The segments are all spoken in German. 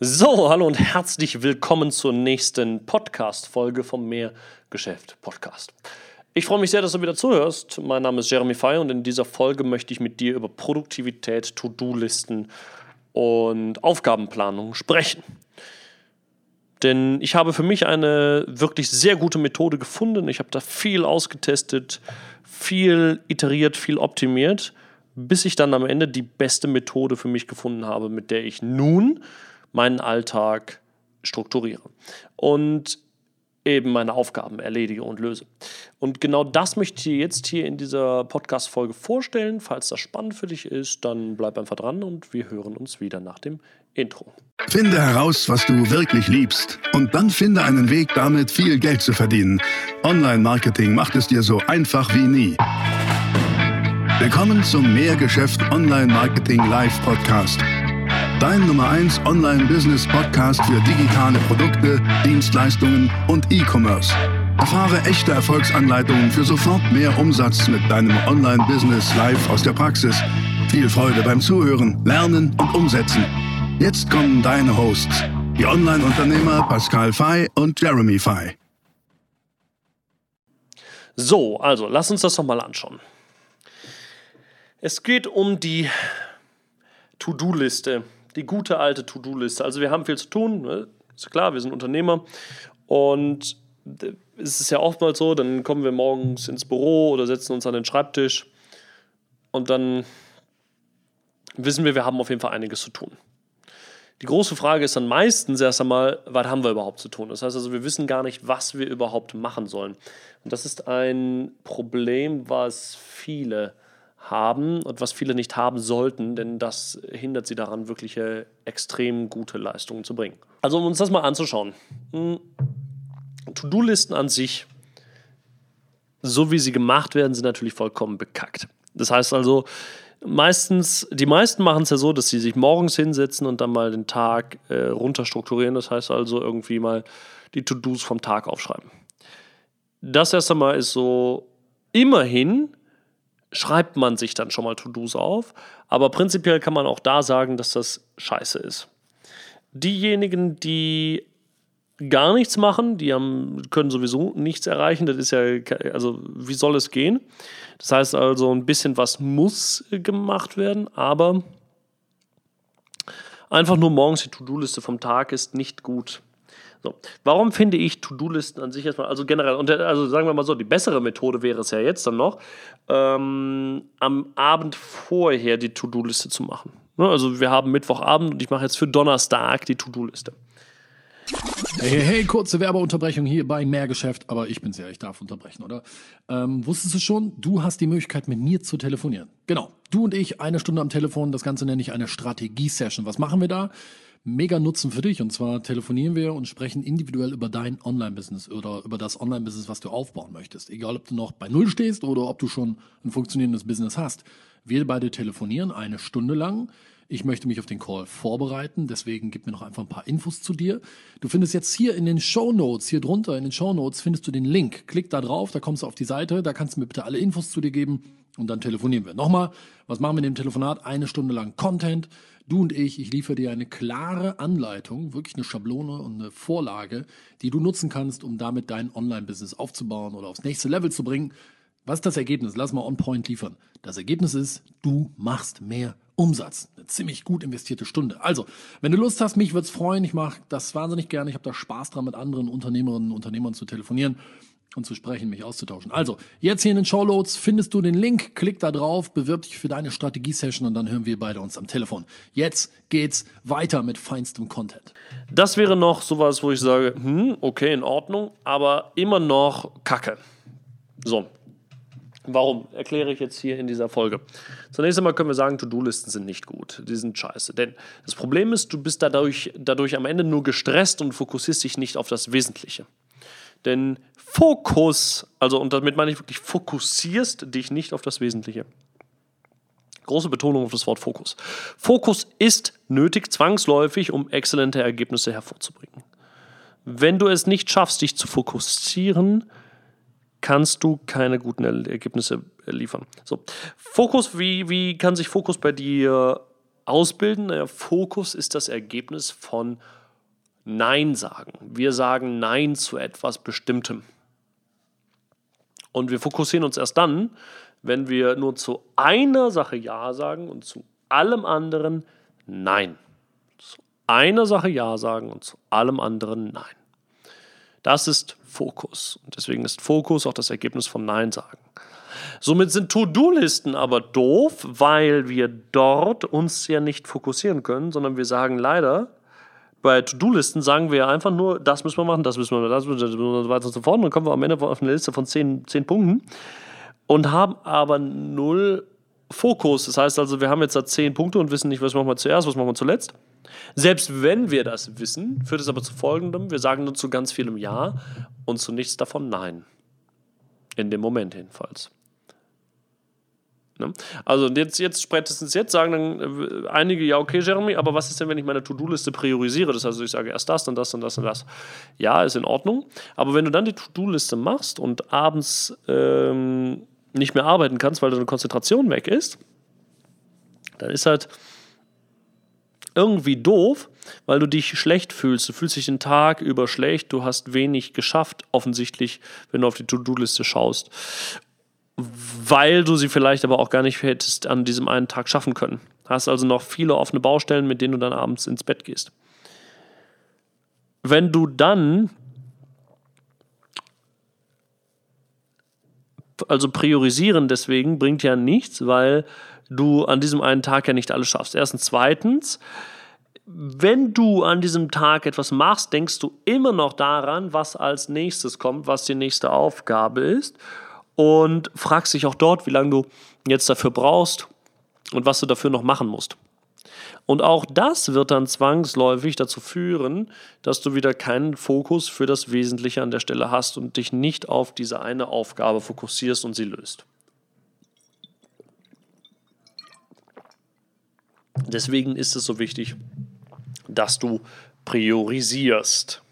So, hallo und herzlich willkommen zur nächsten Podcast-Folge vom Mehrgeschäft Podcast. Ich freue mich sehr, dass du wieder zuhörst. Mein Name ist Jeremy Fey und in dieser Folge möchte ich mit dir über Produktivität, To-Do-Listen und Aufgabenplanung sprechen. Denn ich habe für mich eine wirklich sehr gute Methode gefunden. Ich habe da viel ausgetestet, viel iteriert, viel optimiert, bis ich dann am Ende die beste Methode für mich gefunden habe, mit der ich nun meinen Alltag strukturiere und eben meine Aufgaben erledige und löse. Und genau das möchte ich dir jetzt hier in dieser Podcast-Folge vorstellen. Falls das spannend für dich ist, dann bleib einfach dran und wir hören uns wieder nach dem Intro. Finde heraus, was du wirklich liebst und dann finde einen Weg, damit viel Geld zu verdienen. Online-Marketing macht es dir so einfach wie nie. Willkommen zum Mehrgeschäft Online-Marketing Live Podcast Dein Nummer 1 Online-Business-Podcast für digitale Produkte, Dienstleistungen und E-Commerce. Erfahre echte Erfolgsanleitungen für sofort mehr Umsatz mit deinem Online-Business live aus der Praxis. Viel Freude beim Zuhören, Lernen und Umsetzen. Jetzt kommen deine Hosts, die Online-Unternehmer Pascal Fay und Jeremy Fay. So, also lass uns das doch mal anschauen. Es geht um die To-Do-Liste die gute alte To-Do-Liste. Also wir haben viel zu tun, ne? ist klar, wir sind Unternehmer und es ist ja oftmals so, dann kommen wir morgens ins Büro oder setzen uns an den Schreibtisch und dann wissen wir, wir haben auf jeden Fall einiges zu tun. Die große Frage ist dann meistens erst einmal, was haben wir überhaupt zu tun? Das heißt also, wir wissen gar nicht, was wir überhaupt machen sollen. Und das ist ein Problem, was viele haben und was viele nicht haben sollten, denn das hindert sie daran, wirkliche extrem gute Leistungen zu bringen. Also um uns das mal anzuschauen. Hm, To-Do-Listen an sich, so wie sie gemacht werden, sind natürlich vollkommen bekackt. Das heißt also, meistens, die meisten machen es ja so, dass sie sich morgens hinsetzen und dann mal den Tag äh, runterstrukturieren. Das heißt also irgendwie mal die To-Dos vom Tag aufschreiben. Das erst einmal ist so immerhin schreibt man sich dann schon mal To-Dos auf. Aber prinzipiell kann man auch da sagen, dass das scheiße ist. Diejenigen, die gar nichts machen, die haben, können sowieso nichts erreichen. Das ist ja, also wie soll es gehen? Das heißt also, ein bisschen was muss gemacht werden, aber einfach nur morgens die To-Do-Liste vom Tag ist nicht gut. So. Warum finde ich To-Do-Listen an sich erstmal, also generell, und also sagen wir mal so, die bessere Methode wäre es ja jetzt dann noch, ähm, am Abend vorher die To-Do-Liste zu machen. Ne? Also wir haben Mittwochabend und ich mache jetzt für Donnerstag die To-Do-Liste. Hey, hey, kurze Werbeunterbrechung hier bei Mehrgeschäft, aber ich bin's ja, ich darf unterbrechen, oder? Ähm, wusstest du schon, du hast die Möglichkeit, mit mir zu telefonieren. Genau, du und ich, eine Stunde am Telefon, das Ganze nenne ich eine Strategie-Session. Was machen wir da? Mega Nutzen für dich. Und zwar telefonieren wir und sprechen individuell über dein Online-Business oder über das Online-Business, was du aufbauen möchtest. Egal, ob du noch bei Null stehst oder ob du schon ein funktionierendes Business hast. Wir beide telefonieren eine Stunde lang. Ich möchte mich auf den Call vorbereiten, deswegen gib mir noch einfach ein paar Infos zu dir. Du findest jetzt hier in den Show Notes, hier drunter in den Show Notes findest du den Link. Klick da drauf, da kommst du auf die Seite, da kannst du mir bitte alle Infos zu dir geben und dann telefonieren wir. Nochmal, was machen wir in dem Telefonat? Eine Stunde lang Content. Du und ich, ich liefere dir eine klare Anleitung, wirklich eine Schablone und eine Vorlage, die du nutzen kannst, um damit dein Online-Business aufzubauen oder aufs nächste Level zu bringen. Was ist das Ergebnis? Lass mal on point liefern. Das Ergebnis ist, du machst mehr Umsatz. Eine ziemlich gut investierte Stunde. Also, wenn du Lust hast, mich würde es freuen. Ich mache das wahnsinnig gerne. Ich habe da Spaß dran, mit anderen Unternehmerinnen und Unternehmern zu telefonieren und zu sprechen, mich auszutauschen. Also, jetzt hier in den Showloads findest du den Link, klick da drauf, bewirb dich für deine Strategie-Session und dann hören wir beide uns am Telefon. Jetzt geht's weiter mit feinstem Content. Das wäre noch sowas, wo ich sage, hm, okay, in Ordnung, aber immer noch Kacke. So. Warum? Erkläre ich jetzt hier in dieser Folge. Zunächst einmal können wir sagen, To-Do-Listen sind nicht gut. Die sind scheiße. Denn das Problem ist, du bist dadurch, dadurch am Ende nur gestresst und fokussierst dich nicht auf das Wesentliche. Denn Fokus, also und damit meine ich wirklich, fokussierst dich nicht auf das Wesentliche. Große Betonung auf das Wort Fokus. Fokus ist nötig, zwangsläufig, um exzellente Ergebnisse hervorzubringen. Wenn du es nicht schaffst, dich zu fokussieren, kannst du keine guten Ergebnisse liefern. So. Fokus, wie, wie kann sich Fokus bei dir ausbilden? Naja, Fokus ist das Ergebnis von Nein sagen. Wir sagen Nein zu etwas Bestimmtem. Und wir fokussieren uns erst dann, wenn wir nur zu einer Sache Ja sagen und zu allem anderen Nein. Zu einer Sache Ja sagen und zu allem anderen Nein. Das ist Fokus. Und deswegen ist Fokus auch das Ergebnis von Nein sagen. Somit sind To-Do-Listen aber doof, weil wir dort uns ja nicht fokussieren können, sondern wir sagen leider, bei To-Do-Listen sagen wir einfach nur, das müssen wir machen, das müssen wir, das müssen wir, und so weiter und so fort. Und dann kommen wir am Ende auf eine Liste von zehn, zehn Punkten und haben aber null Fokus. Das heißt also, wir haben jetzt da zehn Punkte und wissen nicht, was machen wir zuerst, was machen wir zuletzt. Selbst wenn wir das wissen, führt es aber zu folgendem: Wir sagen nur zu ganz vielem Ja und zu nichts davon Nein. In dem Moment jedenfalls. Ne? Also jetzt, jetzt spätestens jetzt sagen dann äh, einige, ja, okay, Jeremy, aber was ist denn, wenn ich meine To-Do-Liste priorisiere? Das heißt, ich sage erst das, dann das, dann das, dann das. Ja, ist in Ordnung. Aber wenn du dann die To-Do-Liste machst und abends ähm, nicht mehr arbeiten kannst, weil deine Konzentration weg ist, dann ist halt irgendwie doof, weil du dich schlecht fühlst. Du fühlst dich den Tag über schlecht, du hast wenig geschafft, offensichtlich, wenn du auf die To-Do-Liste schaust weil du sie vielleicht aber auch gar nicht hättest an diesem einen Tag schaffen können. Hast also noch viele offene Baustellen, mit denen du dann abends ins Bett gehst. Wenn du dann also priorisieren deswegen bringt ja nichts, weil du an diesem einen Tag ja nicht alles schaffst. Erstens, zweitens, wenn du an diesem Tag etwas machst, denkst du immer noch daran, was als nächstes kommt, was die nächste Aufgabe ist und fragst dich auch dort, wie lange du jetzt dafür brauchst und was du dafür noch machen musst. Und auch das wird dann zwangsläufig dazu führen, dass du wieder keinen Fokus für das Wesentliche an der Stelle hast und dich nicht auf diese eine Aufgabe fokussierst und sie löst. Deswegen ist es so wichtig, dass du priorisierst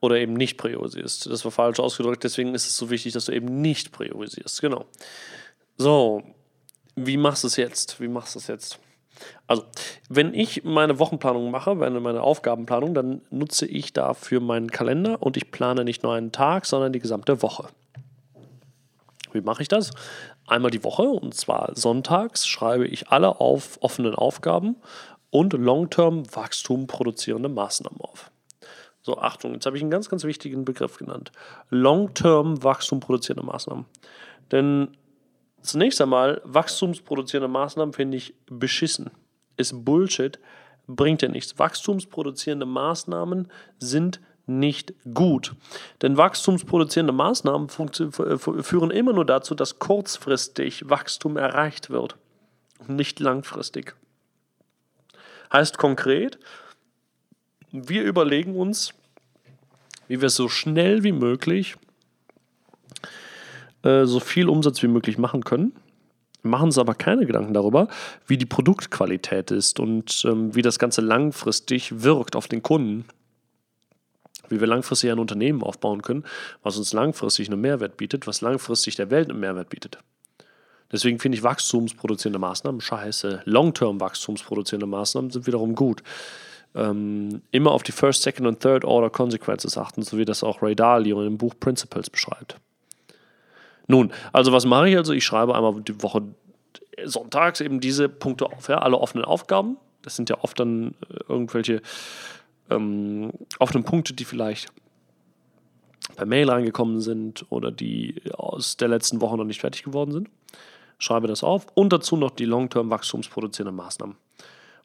oder eben nicht priorisierst. Das war falsch ausgedrückt, deswegen ist es so wichtig, dass du eben nicht priorisierst. Genau. So, wie machst du es jetzt? Wie machst du es jetzt? Also, wenn ich meine Wochenplanung mache, meine, meine Aufgabenplanung, dann nutze ich dafür meinen Kalender und ich plane nicht nur einen Tag, sondern die gesamte Woche. Wie mache ich das? Einmal die Woche und zwar sonntags schreibe ich alle auf offenen Aufgaben und Long-Term Wachstum produzierende Maßnahmen auf. So, Achtung, jetzt habe ich einen ganz, ganz wichtigen Begriff genannt. Long-term Wachstum produzierende Maßnahmen. Denn zunächst einmal, wachstumsproduzierende Maßnahmen finde ich beschissen. Ist Bullshit, bringt ja nichts. Wachstumsproduzierende Maßnahmen sind nicht gut. Denn wachstumsproduzierende Maßnahmen führen immer nur dazu, dass kurzfristig Wachstum erreicht wird. Nicht langfristig. Heißt konkret, wir überlegen uns, wie wir so schnell wie möglich äh, so viel Umsatz wie möglich machen können. Machen uns aber keine Gedanken darüber, wie die Produktqualität ist und ähm, wie das Ganze langfristig wirkt auf den Kunden. Wie wir langfristig ein Unternehmen aufbauen können, was uns langfristig einen Mehrwert bietet, was langfristig der Welt einen Mehrwert bietet. Deswegen finde ich wachstumsproduzierende Maßnahmen scheiße. Long-term wachstumsproduzierende Maßnahmen sind wiederum gut ähm, immer auf die First, Second und Third Order Consequences achten, so wie das auch Ray Dalio in dem Buch Principles beschreibt. Nun, also was mache ich also? Ich schreibe einmal die Woche sonntags eben diese Punkte auf, ja, alle offenen Aufgaben. Das sind ja oft dann äh, irgendwelche ähm, offenen Punkte, die vielleicht per Mail reingekommen sind oder die aus der letzten Woche noch nicht fertig geworden sind. Schreibe das auf und dazu noch die Long-Term wachstumsproduzierenden Maßnahmen.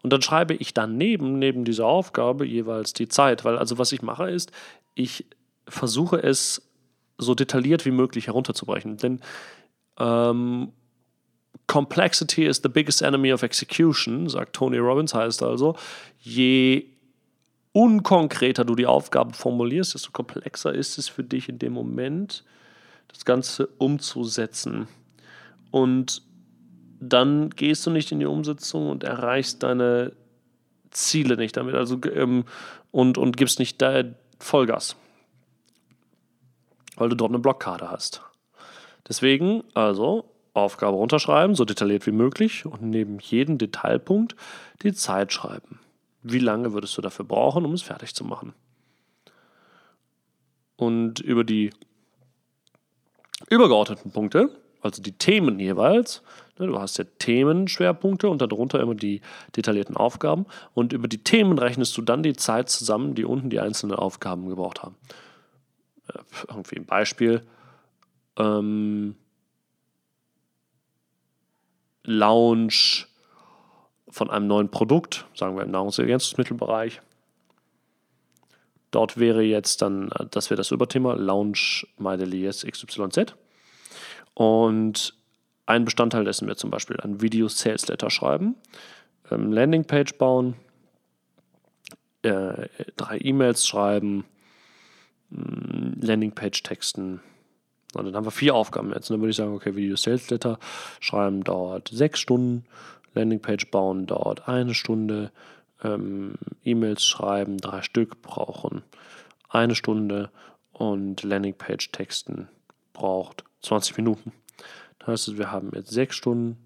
Und dann schreibe ich daneben, neben dieser Aufgabe, jeweils die Zeit. Weil also was ich mache ist, ich versuche es so detailliert wie möglich herunterzubrechen. Denn ähm, Complexity is the biggest enemy of execution, sagt Tony Robbins, heißt also, je unkonkreter du die Aufgabe formulierst, desto komplexer ist es für dich in dem Moment, das Ganze umzusetzen. Und dann gehst du nicht in die Umsetzung und erreichst deine Ziele nicht damit. Also ähm, und, und gibst nicht da Vollgas. Weil du dort eine Blockade hast. Deswegen, also, Aufgabe runterschreiben, so detailliert wie möglich und neben jedem Detailpunkt die Zeit schreiben. Wie lange würdest du dafür brauchen, um es fertig zu machen? Und über die übergeordneten Punkte, also die Themen jeweils, ne, du hast ja Themenschwerpunkte und darunter immer die detaillierten Aufgaben und über die Themen rechnest du dann die Zeit zusammen, die unten die einzelnen Aufgaben gebraucht haben. Äh, irgendwie ein Beispiel. Ähm, Launch von einem neuen Produkt, sagen wir im Nahrungsergänzungsmittelbereich. Dort wäre jetzt dann, das wäre das Überthema, Launch MyDelias XYZ. Und ein Bestandteil dessen wäre zum Beispiel ein Video-Sales Letter schreiben, ähm, Landingpage bauen, äh, drei E-Mails schreiben, mm, Landingpage texten. Und dann haben wir vier Aufgaben jetzt. Und dann würde ich sagen, okay, Video Sales Letter schreiben dauert sechs Stunden, Landingpage bauen dauert eine Stunde, ähm, E-Mails schreiben, drei Stück brauchen eine Stunde und Landingpage texten braucht 20 Minuten. Das heißt, wir haben jetzt sechs Stunden,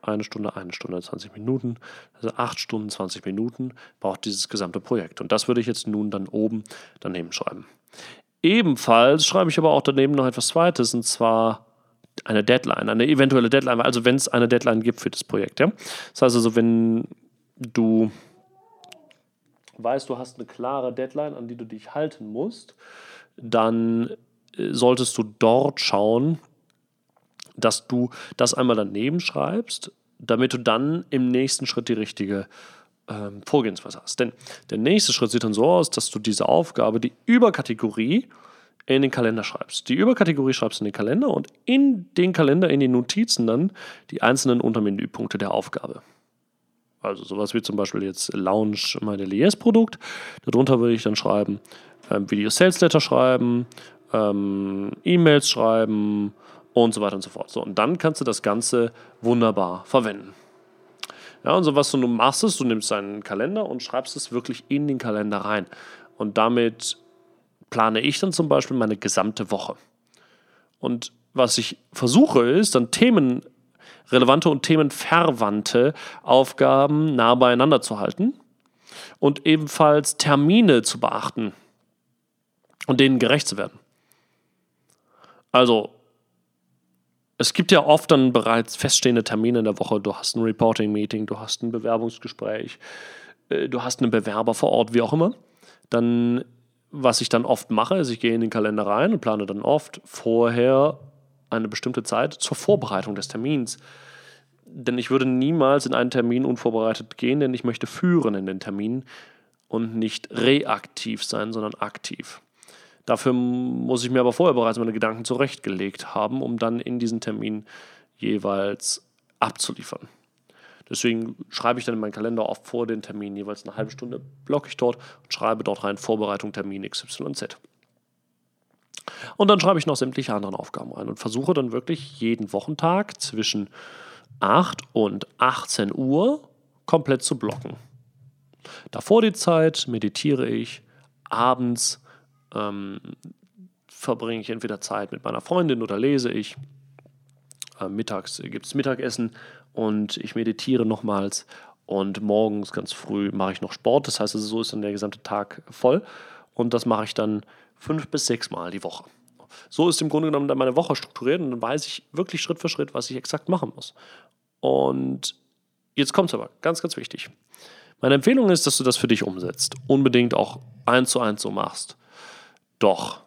eine Stunde, eine Stunde, 20 Minuten. Also acht Stunden, 20 Minuten braucht dieses gesamte Projekt. Und das würde ich jetzt nun dann oben daneben schreiben. Ebenfalls schreibe ich aber auch daneben noch etwas Zweites, und zwar eine Deadline, eine eventuelle Deadline, also wenn es eine Deadline gibt für das Projekt. Ja? Das heißt also, wenn du weißt, du hast eine klare Deadline, an die du dich halten musst, dann äh, solltest du dort schauen, dass du das einmal daneben schreibst, damit du dann im nächsten Schritt die richtige ähm, Vorgehensweise hast. Denn der nächste Schritt sieht dann so aus, dass du diese Aufgabe, die Überkategorie, in den Kalender schreibst. Die Überkategorie schreibst du in den Kalender und in den Kalender, in die Notizen dann die einzelnen Untermenüpunkte der Aufgabe. Also sowas wie zum Beispiel jetzt Launch meine LES-Produkt. Darunter würde ich dann schreiben, ähm, Video Sales Letter schreiben, ähm, E-Mails schreiben und so weiter und so fort. So, und dann kannst du das Ganze wunderbar verwenden. Ja, und so was du nun machst, ist, du nimmst deinen Kalender und schreibst es wirklich in den Kalender rein. Und damit plane ich dann zum Beispiel meine gesamte Woche. Und was ich versuche, ist dann themenrelevante und themenverwandte Aufgaben nah beieinander zu halten und ebenfalls Termine zu beachten und denen gerecht zu werden. Also, es gibt ja oft dann bereits feststehende Termine in der Woche. Du hast ein Reporting-Meeting, du hast ein Bewerbungsgespräch, äh, du hast einen Bewerber vor Ort, wie auch immer. Dann was ich dann oft mache, ist, ich gehe in den Kalender rein und plane dann oft vorher eine bestimmte Zeit zur Vorbereitung des Termins. Denn ich würde niemals in einen Termin unvorbereitet gehen, denn ich möchte führen in den Termin und nicht reaktiv sein, sondern aktiv. Dafür muss ich mir aber vorher bereits meine Gedanken zurechtgelegt haben, um dann in diesen Termin jeweils abzuliefern. Deswegen schreibe ich dann in meinen Kalender oft vor den Termin jeweils eine halbe Stunde, blocke ich dort und schreibe dort rein Vorbereitung Termin XYZ. Und dann schreibe ich noch sämtliche anderen Aufgaben rein und versuche dann wirklich jeden Wochentag zwischen 8 und 18 Uhr komplett zu blocken. Davor die Zeit meditiere ich, abends ähm, verbringe ich entweder Zeit mit meiner Freundin oder lese ich. Äh, mittags gibt es Mittagessen und ich meditiere nochmals und morgens ganz früh mache ich noch Sport. Das heißt, also so ist dann der gesamte Tag voll und das mache ich dann fünf bis sechs Mal die Woche. So ist im Grunde genommen dann meine Woche strukturiert und dann weiß ich wirklich Schritt für Schritt, was ich exakt machen muss. Und jetzt kommt es aber, ganz, ganz wichtig. Meine Empfehlung ist, dass du das für dich umsetzt. Unbedingt auch eins zu eins so machst. Doch,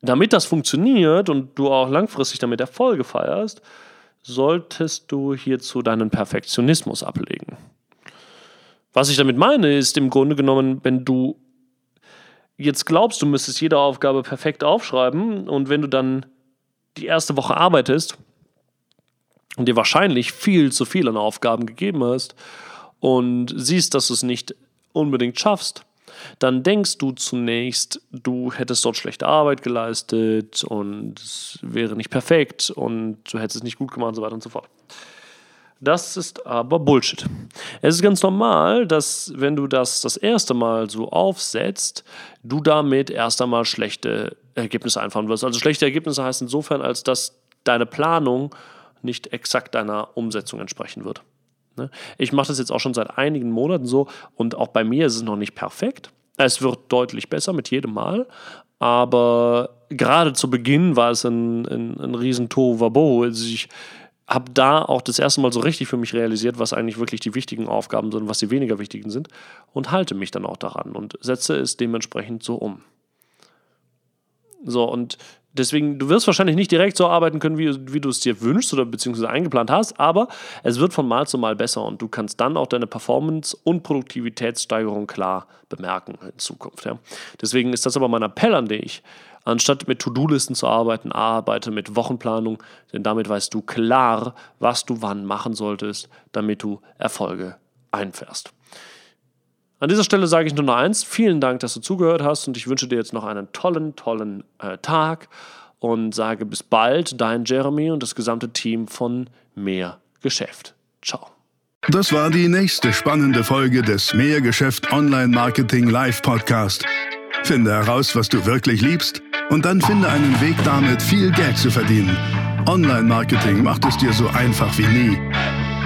damit das funktioniert und du auch langfristig damit Erfolge feierst, solltest du hierzu deinen Perfektionismus ablegen. Was ich damit meine, ist im Grunde genommen, wenn du jetzt glaubst, du müsstest jede Aufgabe perfekt aufschreiben und wenn du dann die erste Woche arbeitest und dir wahrscheinlich viel zu viel an Aufgaben gegeben hast und siehst, dass du es nicht unbedingt schaffst, dann denkst du zunächst, du hättest dort schlechte Arbeit geleistet und es wäre nicht perfekt und du hättest es nicht gut gemacht und so weiter und so fort. Das ist aber Bullshit. Es ist ganz normal, dass wenn du das das erste Mal so aufsetzt, du damit erst einmal schlechte Ergebnisse einfahren wirst. Also schlechte Ergebnisse heißt insofern, als dass deine Planung nicht exakt deiner Umsetzung entsprechen wird. Ne? Ich mache das jetzt auch schon seit einigen Monaten so und auch bei mir ist es noch nicht perfekt. Es wird deutlich besser mit jedem Mal, aber gerade zu Beginn war es ein, ein, ein riesen Tohuwabohu. Also ich habe da auch das erste Mal so richtig für mich realisiert, was eigentlich wirklich die wichtigen Aufgaben sind, was die weniger wichtigen sind und halte mich dann auch daran und setze es dementsprechend so um. So, und deswegen, du wirst wahrscheinlich nicht direkt so arbeiten können, wie, wie du es dir wünschst oder beziehungsweise eingeplant hast, aber es wird von Mal zu Mal besser und du kannst dann auch deine Performance und Produktivitätssteigerung klar bemerken in Zukunft. Ja. Deswegen ist das aber mein Appell an dich. Anstatt mit To-Do-Listen zu arbeiten, arbeite mit Wochenplanung, denn damit weißt du klar, was du wann machen solltest, damit du Erfolge einfährst. An dieser Stelle sage ich nur noch eins. Vielen Dank, dass du zugehört hast und ich wünsche dir jetzt noch einen tollen, tollen äh, Tag und sage bis bald, dein Jeremy und das gesamte Team von Mehr Geschäft. Ciao. Das war die nächste spannende Folge des Mehrgeschäft Online Marketing Live Podcast. Finde heraus, was du wirklich liebst und dann finde einen Weg damit, viel Geld zu verdienen. Online Marketing macht es dir so einfach wie nie.